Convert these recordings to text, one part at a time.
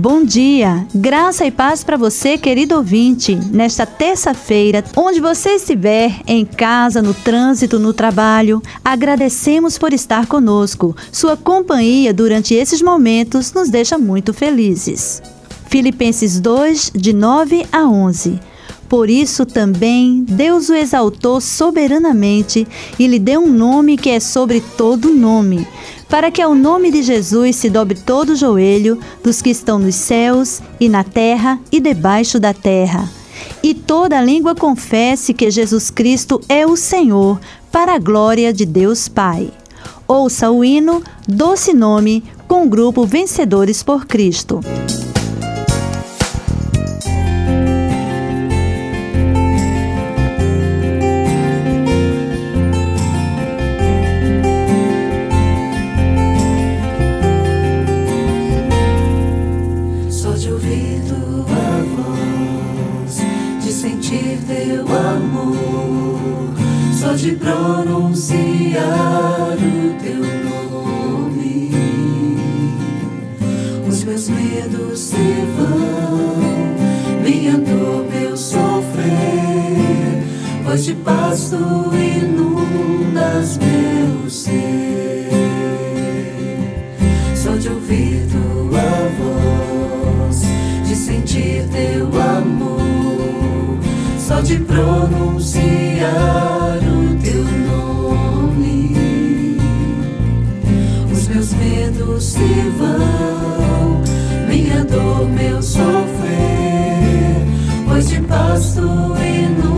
Bom dia, graça e paz para você, querido ouvinte, nesta terça-feira, onde você estiver, em casa, no trânsito, no trabalho, agradecemos por estar conosco. Sua companhia durante esses momentos nos deixa muito felizes. Filipenses 2, de 9 a 11. Por isso também Deus o exaltou soberanamente e lhe deu um nome que é sobre todo nome para que ao nome de Jesus se dobre todo o joelho dos que estão nos céus e na terra e debaixo da terra. E toda língua confesse que Jesus Cristo é o Senhor, para a glória de Deus Pai. Ouça o hino Doce Nome com o grupo Vencedores por Cristo. voz de pasto inunda inundas meu ser. Só de ouvir tua voz, de sentir teu amor, só de pronunciar o teu nome. Os meus medos se vão, minha dor, meu sofrer, pois de pasto inundas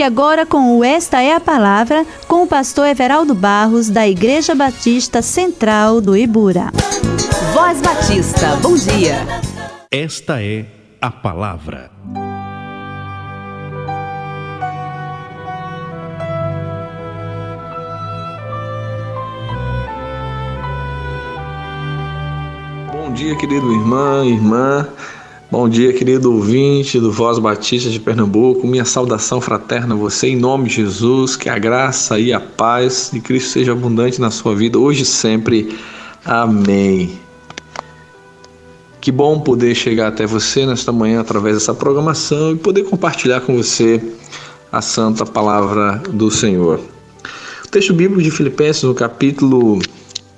Fique agora com o Esta é a Palavra, com o pastor Everaldo Barros, da Igreja Batista Central do Ibura. Voz Batista, bom dia. Esta é a Palavra. Bom dia, querido irmão, irmã. irmã. Bom dia, querido ouvinte do Voz Batista de Pernambuco. Minha saudação fraterna a você, em nome de Jesus. Que a graça e a paz de Cristo seja abundante na sua vida, hoje e sempre. Amém. Que bom poder chegar até você nesta manhã através dessa programação e poder compartilhar com você a santa palavra do Senhor. O texto bíblico de Filipenses, no capítulo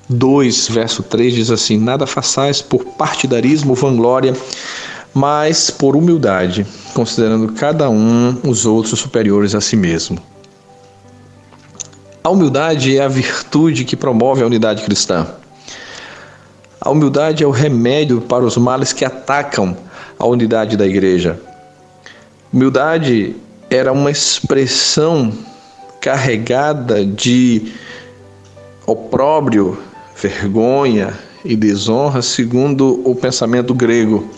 2, verso 3, diz assim: Nada façais por partidarismo, vanglória, mas por humildade, considerando cada um os outros superiores a si mesmo. A humildade é a virtude que promove a unidade cristã. A humildade é o remédio para os males que atacam a unidade da igreja. Humildade era uma expressão carregada de opróbrio, vergonha e desonra, segundo o pensamento grego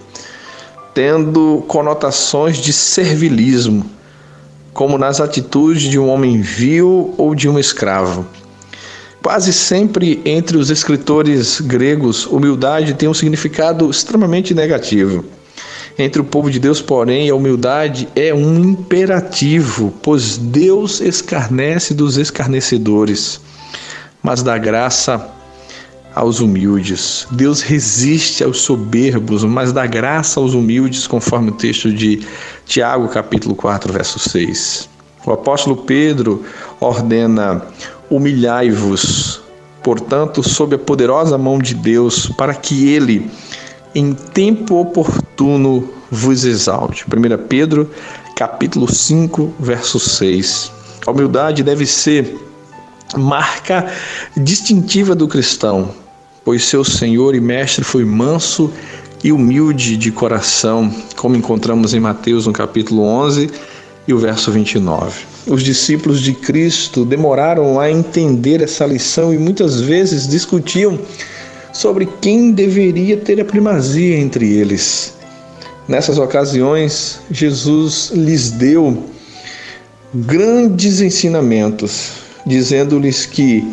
tendo conotações de servilismo, como nas atitudes de um homem vil ou de um escravo. Quase sempre entre os escritores gregos, humildade tem um significado extremamente negativo. Entre o povo de Deus, porém, a humildade é um imperativo, pois Deus escarnece dos escarnecedores, mas dá graça aos humildes. Deus resiste aos soberbos, mas dá graça aos humildes, conforme o texto de Tiago, capítulo 4, verso 6. O apóstolo Pedro ordena: humilhai-vos, portanto, sob a poderosa mão de Deus, para que ele, em tempo oportuno, vos exalte. 1 Pedro, capítulo 5, verso 6. A humildade deve ser marca distintiva do cristão, pois seu Senhor e Mestre foi manso e humilde de coração, como encontramos em Mateus no capítulo 11 e o verso 29. Os discípulos de Cristo demoraram a entender essa lição e muitas vezes discutiam sobre quem deveria ter a primazia entre eles. Nessas ocasiões, Jesus lhes deu grandes ensinamentos, dizendo-lhes que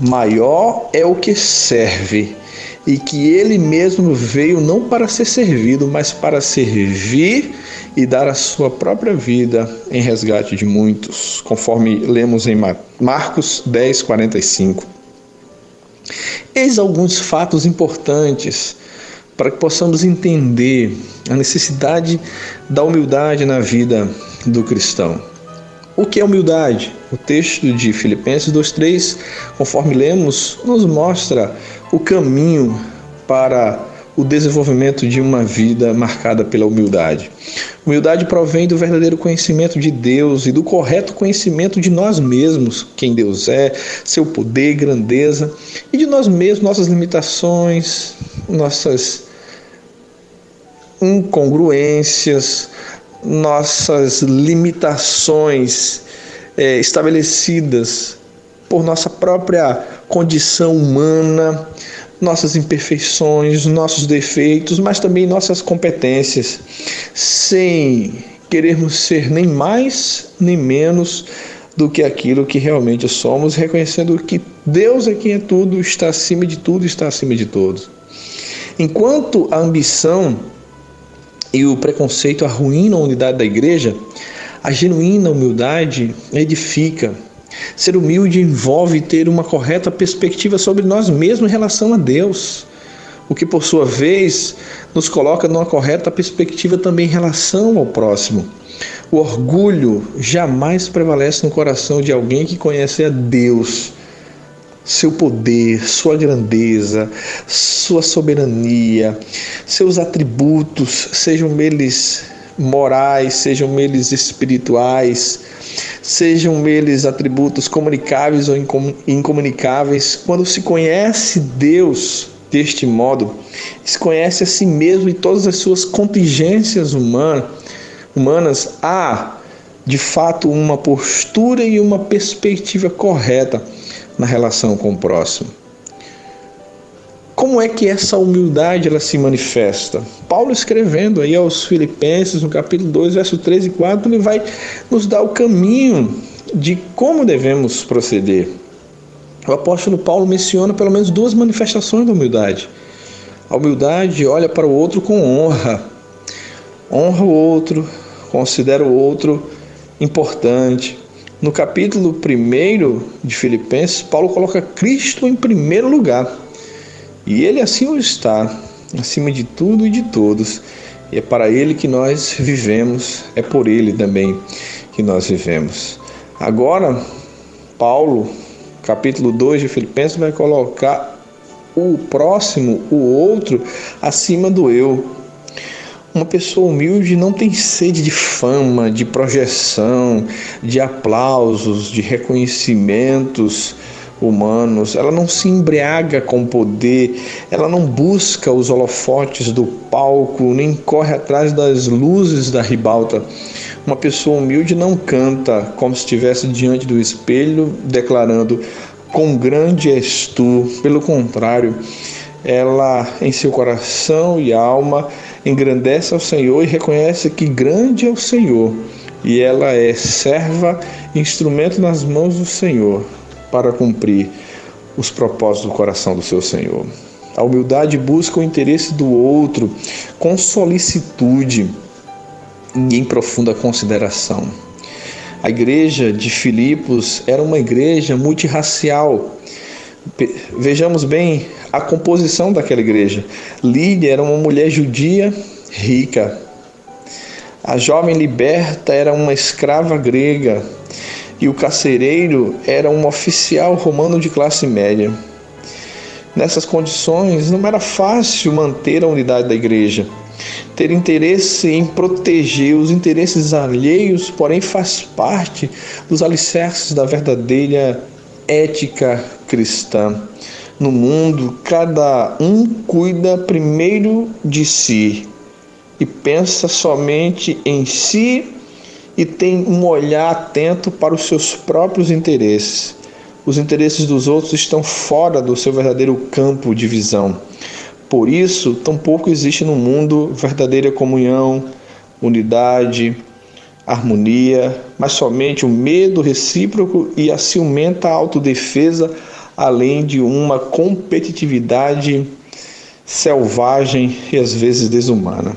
maior é o que serve, e que ele mesmo veio não para ser servido, mas para servir e dar a sua própria vida em resgate de muitos, conforme lemos em Marcos 10, 45. Eis alguns fatos importantes para que possamos entender a necessidade da humildade na vida do cristão. O que é humildade? O texto de Filipenses 2:3, conforme lemos, nos mostra o caminho para o desenvolvimento de uma vida marcada pela humildade. Humildade provém do verdadeiro conhecimento de Deus e do correto conhecimento de nós mesmos, quem Deus é, seu poder, grandeza e de nós mesmos, nossas limitações, nossas incongruências, nossas limitações é, estabelecidas por nossa própria condição humana, nossas imperfeições, nossos defeitos, mas também nossas competências, sem querermos ser nem mais nem menos do que aquilo que realmente somos, reconhecendo que Deus é quem é tudo, está acima de tudo, está acima de todos. Enquanto a ambição e o preconceito arruinam a unidade da igreja, a genuína humildade edifica. Ser humilde envolve ter uma correta perspectiva sobre nós mesmos em relação a Deus, o que por sua vez nos coloca numa correta perspectiva também em relação ao próximo. O orgulho jamais prevalece no coração de alguém que conhece a Deus seu poder, sua grandeza, sua soberania, seus atributos, sejam eles morais, sejam eles espirituais, sejam eles atributos comunicáveis ou incomunicáveis. Quando se conhece Deus deste modo, se conhece a si mesmo e todas as suas contingências humanas, humanas há de fato uma postura e uma perspectiva correta na relação com o próximo. Como é que essa humildade ela se manifesta? Paulo escrevendo aí aos Filipenses, no capítulo 2, verso 3 e 4, ele vai nos dar o caminho de como devemos proceder. O apóstolo Paulo menciona pelo menos duas manifestações da humildade. A humildade olha para o outro com honra, honra o outro, considera o outro importante. No capítulo 1 de Filipenses, Paulo coloca Cristo em primeiro lugar. E ele assim o está, acima de tudo e de todos. E é para ele que nós vivemos, é por ele também que nós vivemos. Agora, Paulo, capítulo 2 de Filipenses, vai colocar o próximo, o outro, acima do eu. Uma pessoa humilde não tem sede de fama, de projeção, de aplausos, de reconhecimentos humanos. Ela não se embriaga com poder, ela não busca os holofotes do palco, nem corre atrás das luzes da ribalta. Uma pessoa humilde não canta como se estivesse diante do espelho, declarando: "Com grande és tu". Pelo contrário, ela em seu coração e alma engrandece ao Senhor e reconhece que grande é o Senhor, e ela é serva, instrumento nas mãos do Senhor para cumprir os propósitos do coração do seu Senhor. A humildade busca o interesse do outro com solicitude e em profunda consideração. A igreja de Filipos era uma igreja multirracial. Vejamos bem a composição daquela igreja. Lídia era uma mulher judia rica. A jovem liberta era uma escrava grega e o carcereiro era um oficial romano de classe média. Nessas condições, não era fácil manter a unidade da igreja. Ter interesse em proteger os interesses alheios, porém, faz parte dos alicerces da verdadeira ética cristã. No mundo, cada um cuida primeiro de si e pensa somente em si e tem um olhar atento para os seus próprios interesses. Os interesses dos outros estão fora do seu verdadeiro campo de visão. Por isso, tampouco existe no mundo verdadeira comunhão, unidade, harmonia, mas somente o medo recíproco e a ciumenta autodefesa além de uma competitividade selvagem e às vezes desumana.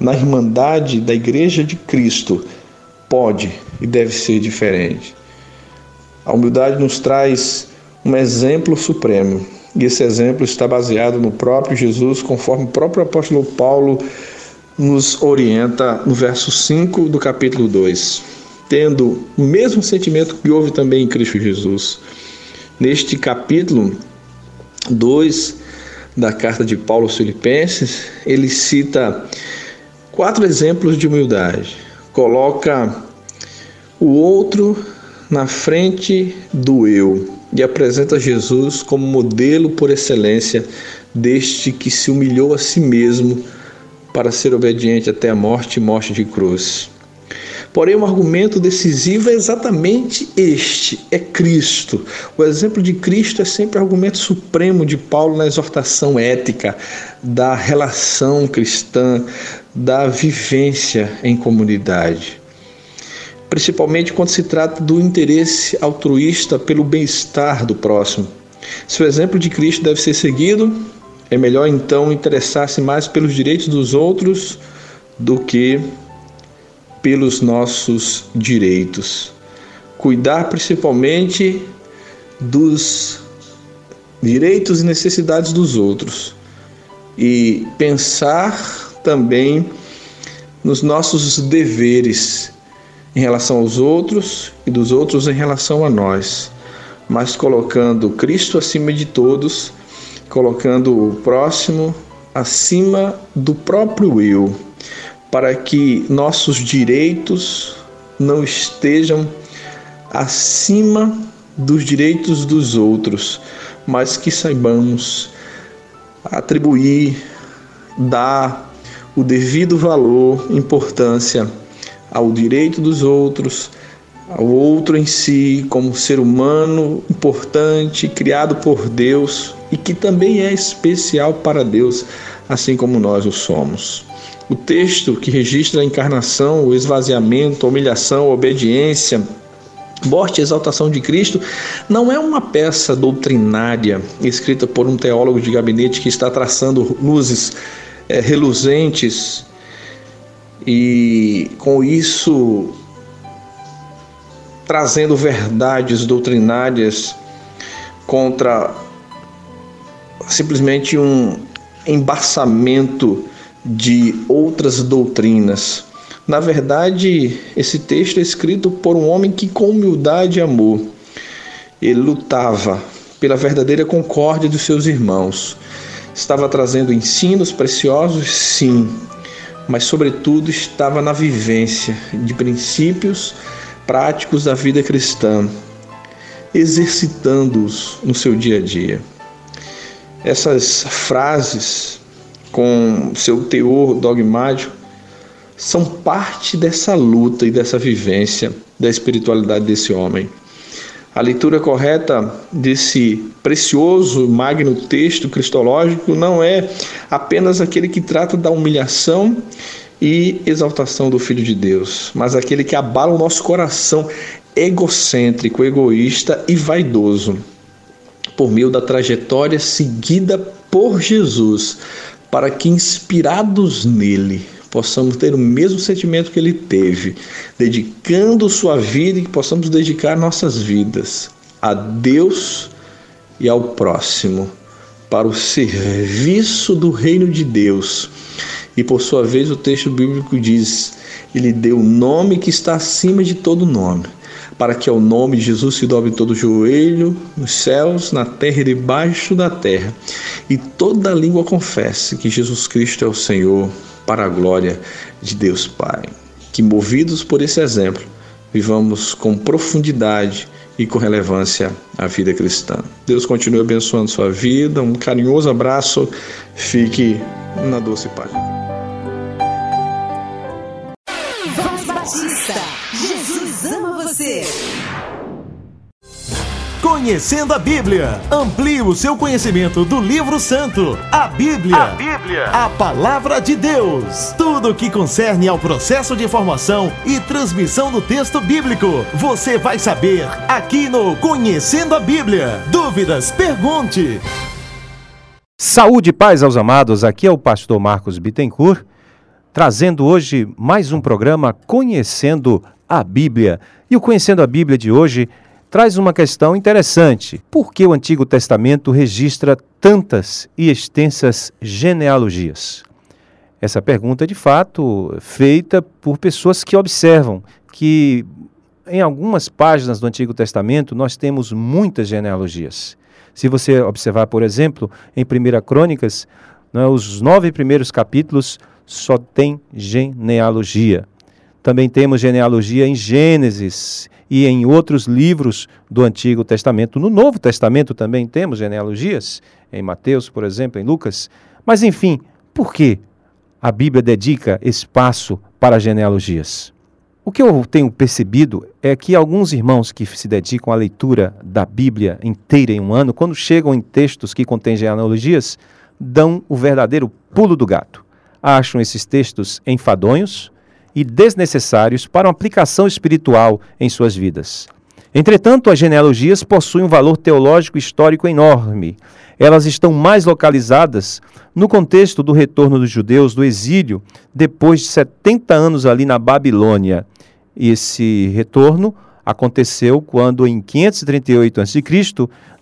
Na irmandade da Igreja de Cristo, pode e deve ser diferente. A humildade nos traz um exemplo supremo, e esse exemplo está baseado no próprio Jesus, conforme o próprio apóstolo Paulo nos orienta no verso 5 do capítulo 2. Tendo o mesmo sentimento que houve também em Cristo Jesus Neste capítulo 2 da carta de Paulo aos Filipenses, ele cita quatro exemplos de humildade. Coloca o outro na frente do eu e apresenta Jesus como modelo por excelência deste que se humilhou a si mesmo para ser obediente até a morte e morte de cruz. Porém, um argumento decisivo é exatamente este: é Cristo. O exemplo de Cristo é sempre o argumento supremo de Paulo na exortação ética da relação cristã, da vivência em comunidade. Principalmente quando se trata do interesse altruísta pelo bem-estar do próximo. Se o exemplo de Cristo deve ser seguido, é melhor então interessar-se mais pelos direitos dos outros do que pelos nossos direitos. Cuidar principalmente dos direitos e necessidades dos outros. E pensar também nos nossos deveres em relação aos outros e dos outros em relação a nós, mas colocando Cristo acima de todos, colocando o próximo acima do próprio eu para que nossos direitos não estejam acima dos direitos dos outros, mas que saibamos atribuir, dar o devido valor, importância ao direito dos outros, ao outro em si, como ser humano importante, criado por Deus e que também é especial para Deus, assim como nós o somos. O texto que registra a encarnação, o esvaziamento, a humilhação, a obediência, Morte e Exaltação de Cristo não é uma peça doutrinária escrita por um teólogo de gabinete que está traçando luzes é, reluzentes e com isso trazendo verdades doutrinárias contra simplesmente um embaçamento de outras doutrinas. Na verdade, esse texto é escrito por um homem que, com humildade e amor, ele lutava pela verdadeira concórdia dos seus irmãos. Estava trazendo ensinos preciosos, sim, mas, sobretudo, estava na vivência de princípios práticos da vida cristã, exercitando-os no seu dia a dia. Essas frases, com seu teor dogmático, são parte dessa luta e dessa vivência da espiritualidade desse homem. A leitura correta desse precioso, magno texto cristológico não é apenas aquele que trata da humilhação e exaltação do Filho de Deus, mas aquele que abala o nosso coração egocêntrico, egoísta e vaidoso, por meio da trajetória seguida por Jesus, para que, inspirados nele, possamos ter o mesmo sentimento que ele teve, dedicando sua vida e que possamos dedicar nossas vidas a Deus e ao próximo, para o serviço do reino de Deus. E por sua vez, o texto bíblico diz: Ele deu o nome que está acima de todo nome, para que ao nome de Jesus se dobre todo o joelho, nos céus, na terra e debaixo da terra, e toda língua confesse que Jesus Cristo é o Senhor para a glória de Deus Pai. Que, movidos por esse exemplo, vivamos com profundidade e com relevância a vida cristã. Deus continue abençoando sua vida. Um carinhoso abraço. Fique na doce paz. Conhecendo a Bíblia. Amplie o seu conhecimento do livro santo, a Bíblia. A Bíblia. A palavra de Deus. Tudo o que concerne ao processo de formação e transmissão do texto bíblico. Você vai saber aqui no Conhecendo a Bíblia. Dúvidas? Pergunte. Saúde e paz aos amados. Aqui é o pastor Marcos Bittencourt, trazendo hoje mais um programa Conhecendo a Bíblia. E o Conhecendo a Bíblia de hoje traz uma questão interessante. Por que o Antigo Testamento registra tantas e extensas genealogias? Essa pergunta é de fato feita por pessoas que observam que em algumas páginas do Antigo Testamento nós temos muitas genealogias. Se você observar, por exemplo, em 1 Crônicas, né, os nove primeiros capítulos só tem genealogia. Também temos genealogia em Gênesis e em outros livros do Antigo Testamento. No Novo Testamento também temos genealogias, em Mateus, por exemplo, em Lucas. Mas, enfim, por que a Bíblia dedica espaço para genealogias? O que eu tenho percebido é que alguns irmãos que se dedicam à leitura da Bíblia inteira em um ano, quando chegam em textos que contêm genealogias, dão o verdadeiro pulo do gato. Acham esses textos enfadonhos, e desnecessários para uma aplicação espiritual em suas vidas. Entretanto, as genealogias possuem um valor teológico histórico enorme. Elas estão mais localizadas no contexto do retorno dos judeus do exílio depois de 70 anos ali na Babilônia. Esse retorno aconteceu quando, em 538 a.C.,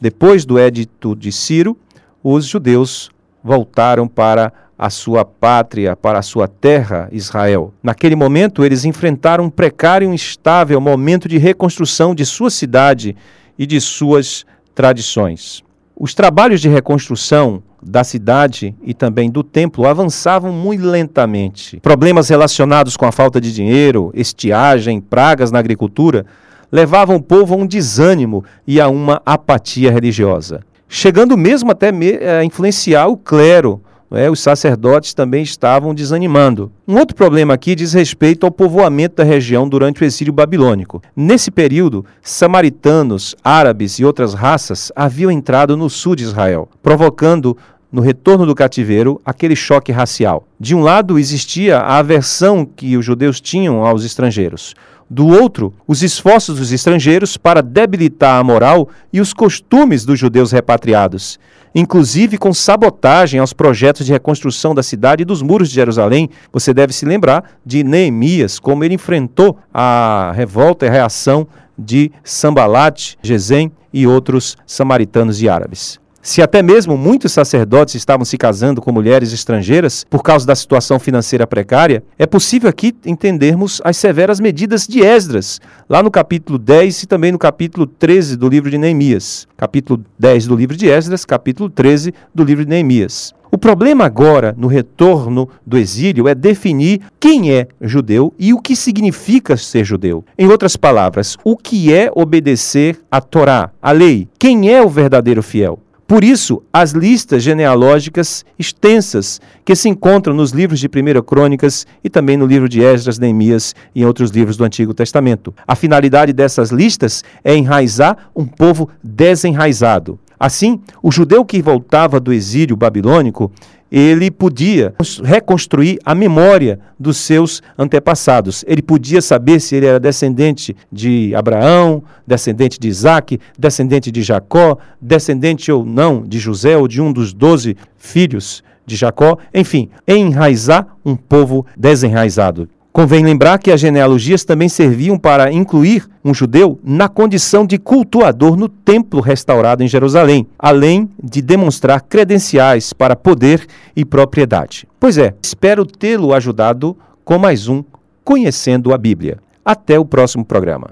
depois do Edito de Ciro, os judeus voltaram para a sua pátria, para a sua terra, Israel. Naquele momento, eles enfrentaram um precário e instável momento de reconstrução de sua cidade e de suas tradições. Os trabalhos de reconstrução da cidade e também do templo avançavam muito lentamente. Problemas relacionados com a falta de dinheiro, estiagem, pragas na agricultura levavam o povo a um desânimo e a uma apatia religiosa, chegando mesmo até a eh, influenciar o clero é, os sacerdotes também estavam desanimando. Um outro problema aqui diz respeito ao povoamento da região durante o exílio babilônico. Nesse período, samaritanos, árabes e outras raças haviam entrado no sul de Israel, provocando no retorno do cativeiro, aquele choque racial. De um lado, existia a aversão que os judeus tinham aos estrangeiros. Do outro, os esforços dos estrangeiros para debilitar a moral e os costumes dos judeus repatriados, inclusive com sabotagem aos projetos de reconstrução da cidade e dos muros de Jerusalém. Você deve se lembrar de Neemias, como ele enfrentou a revolta e a reação de Sambalat, Gesem e outros samaritanos e árabes. Se até mesmo muitos sacerdotes estavam se casando com mulheres estrangeiras por causa da situação financeira precária, é possível aqui entendermos as severas medidas de Esdras, lá no capítulo 10 e também no capítulo 13 do livro de Neemias. Capítulo 10 do livro de Esdras, capítulo 13 do livro de Neemias. O problema agora, no retorno do exílio, é definir quem é judeu e o que significa ser judeu. Em outras palavras, o que é obedecer à Torá, a lei? Quem é o verdadeiro fiel? Por isso, as listas genealógicas extensas que se encontram nos livros de 1 Crônicas e também no livro de Esdras, Neemias e em outros livros do Antigo Testamento. A finalidade dessas listas é enraizar um povo desenraizado. Assim, o judeu que voltava do exílio babilônico ele podia reconstruir a memória dos seus antepassados. Ele podia saber se ele era descendente de Abraão, descendente de Isaac, descendente de Jacó, descendente ou não de José ou de um dos doze filhos de Jacó. Enfim, enraizar um povo desenraizado. Convém lembrar que as genealogias também serviam para incluir um judeu na condição de cultuador no templo restaurado em Jerusalém, além de demonstrar credenciais para poder e propriedade. Pois é, espero tê-lo ajudado com mais um Conhecendo a Bíblia. Até o próximo programa.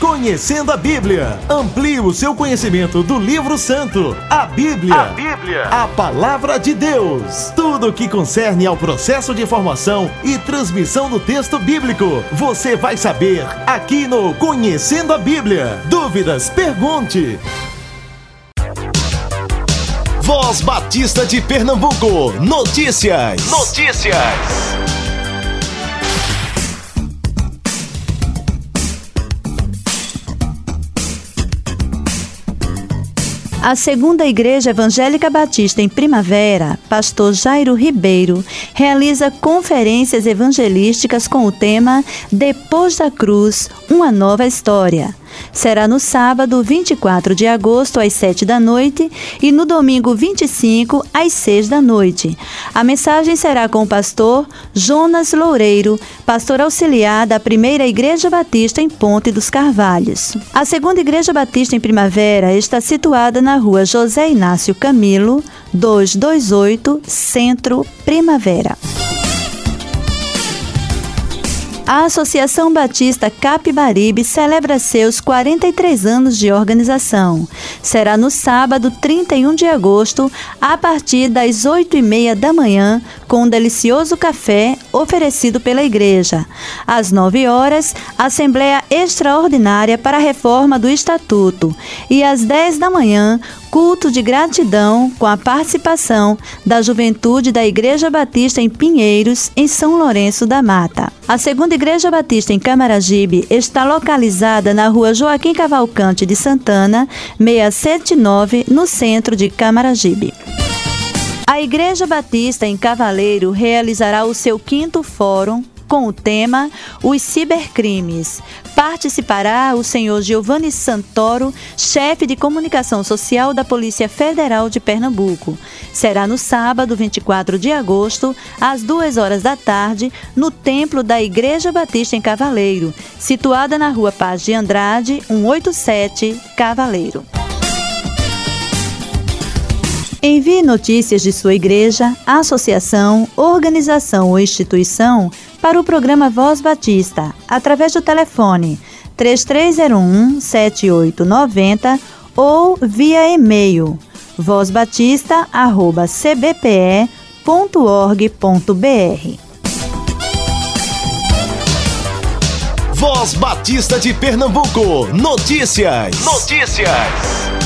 Conhecendo a Bíblia. Amplie o seu conhecimento do livro santo, a Bíblia. A Bíblia. A palavra de Deus. Tudo o que concerne ao processo de formação e transmissão do texto bíblico. Você vai saber aqui no Conhecendo a Bíblia. Dúvidas? Pergunte. Voz Batista de Pernambuco. Notícias. Notícias. A segunda Igreja Evangélica Batista em Primavera, pastor Jairo Ribeiro, realiza conferências evangelísticas com o tema Depois da Cruz, uma nova história. Será no sábado 24 de agosto, às 7 da noite, e no domingo 25, às 6 da noite. A mensagem será com o pastor Jonas Loureiro, pastor auxiliar da primeira Igreja Batista em Ponte dos Carvalhos. A segunda Igreja Batista em Primavera está situada na rua José Inácio Camilo, 228, Centro Primavera. A Associação Batista Capibaribe celebra seus 43 anos de organização. Será no sábado 31 de agosto, a partir das 8 e meia da manhã, com um delicioso café oferecido pela igreja. Às 9 horas, Assembleia Extraordinária para a Reforma do Estatuto. E às 10 da manhã, culto de gratidão com a participação da juventude da Igreja Batista em Pinheiros, em São Lourenço da Mata. A segunda Igreja Batista em Camaragibe está localizada na rua Joaquim Cavalcante de Santana, 679, no centro de Camaragibe. A Igreja Batista em Cavaleiro realizará o seu quinto fórum com o tema Os Cibercrimes. Participará o senhor Giovanni Santoro, chefe de comunicação social da Polícia Federal de Pernambuco. Será no sábado, 24 de agosto, às 2 horas da tarde, no Templo da Igreja Batista em Cavaleiro, situada na rua Paz de Andrade, 187, Cavaleiro. Envie notícias de sua igreja, associação, organização ou instituição para o programa Voz Batista através do telefone 3301 7890 ou via e-mail vozbatista@cbpe.org.br. Voz Batista de Pernambuco. Notícias. Notícias.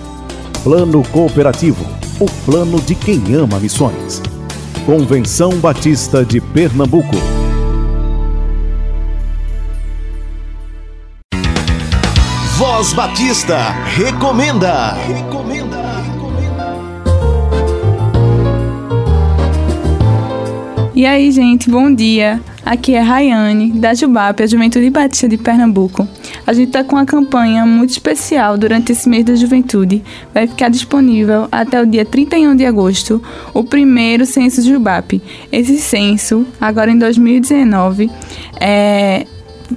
Plano Cooperativo o plano de quem ama missões. Convenção Batista de Pernambuco. Voz Batista recomenda. Recomenda. E aí, gente, bom dia. Aqui é Rayane, da Jubap, a Juventude Batista de Pernambuco. A gente está com uma campanha muito especial durante esse mês da juventude. Vai ficar disponível até o dia 31 de agosto o primeiro censo Jubap. Esse censo, agora em 2019, é,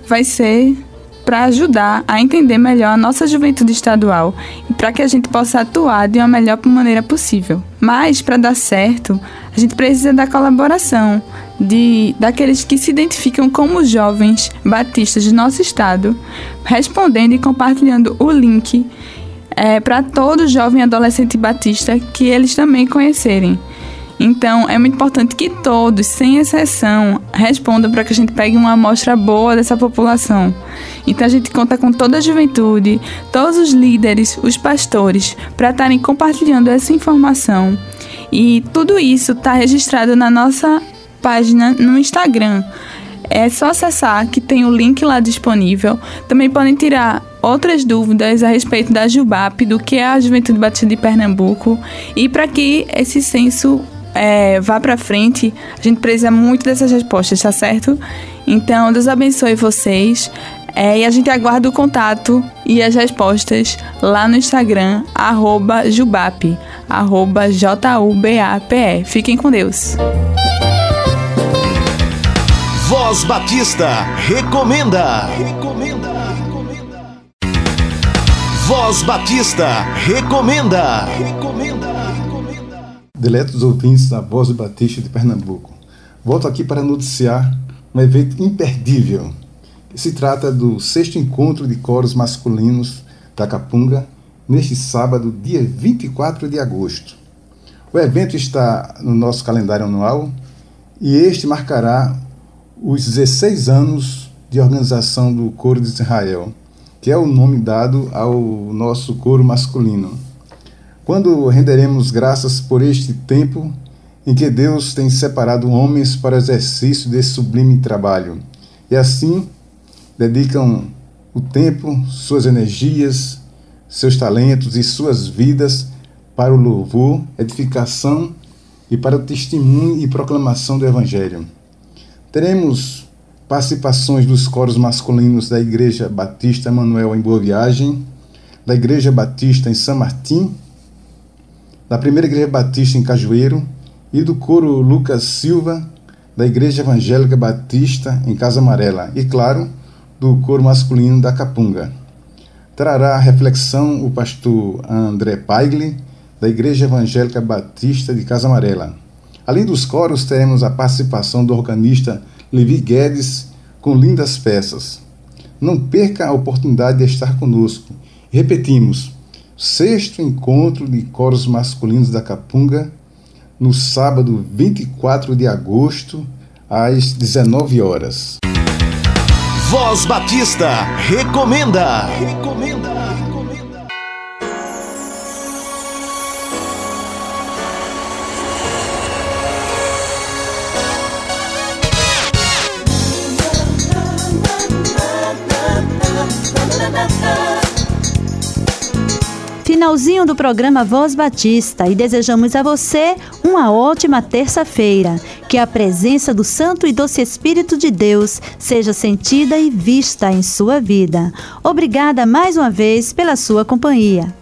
vai ser para ajudar a entender melhor a nossa juventude estadual e para que a gente possa atuar de uma melhor maneira possível. Mas para dar certo, a gente precisa da colaboração de daqueles que se identificam como jovens batistas de nosso estado, respondendo e compartilhando o link é, para todo jovem adolescente batista que eles também conhecerem. Então, é muito importante que todos, sem exceção, respondam para que a gente pegue uma amostra boa dessa população. Então, a gente conta com toda a juventude, todos os líderes, os pastores, para estarem compartilhando essa informação. E tudo isso está registrado na nossa página no Instagram. É só acessar que tem o link lá disponível. Também podem tirar outras dúvidas a respeito da Jubap, do que é a Juventude Batista de Pernambuco e para que esse censo é, vá para frente, a gente precisa muito dessas respostas, tá certo? Então, Deus abençoe vocês. É, e a gente aguarda o contato e as respostas lá no Instagram, arroba Jubap, arroba J-U-B-A-P-E. Fiquem com Deus. Voz Batista recomenda. Recomenda. recomenda. Voz Batista recomenda. Recomenda. Diletos ouvintes da Voz Batista de Pernambuco. Volto aqui para noticiar um evento imperdível. Se trata do sexto encontro de coros masculinos da Capunga, neste sábado, dia 24 de agosto. O evento está no nosso calendário anual e este marcará os 16 anos de organização do Coro de Israel, que é o nome dado ao nosso coro masculino. Quando renderemos graças por este tempo em que Deus tem separado homens para o exercício desse sublime trabalho, e assim dedicam o tempo, suas energias, seus talentos e suas vidas para o louvor, edificação e para o testemunho e proclamação do Evangelho. Teremos participações dos coros masculinos da Igreja Batista Manuel em Boa Viagem, da Igreja Batista em São Martim da Primeira Igreja Batista em Cajueiro e do coro Lucas Silva, da Igreja Evangélica Batista em Casa Amarela e, claro, do coro masculino da Capunga. Trará a reflexão o pastor André Paigli, da Igreja Evangélica Batista de Casa Amarela. Além dos coros, teremos a participação do organista Levi Guedes com lindas peças. Não perca a oportunidade de estar conosco. Repetimos, sexto encontro de coros masculinos da Capunga, no sábado 24 de agosto, às 19 horas. Voz Batista recomenda. recomenda. Finalzinho do programa Voz Batista e desejamos a você uma ótima terça-feira. Que a presença do Santo e Doce Espírito de Deus seja sentida e vista em sua vida. Obrigada mais uma vez pela sua companhia.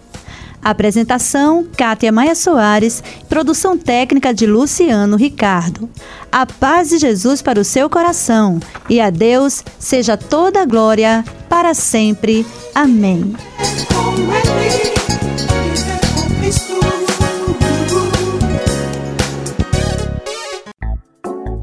Apresentação: Kátia Maia Soares, produção técnica de Luciano Ricardo. A paz de Jesus para o seu coração e a Deus seja toda a glória para sempre. Amém.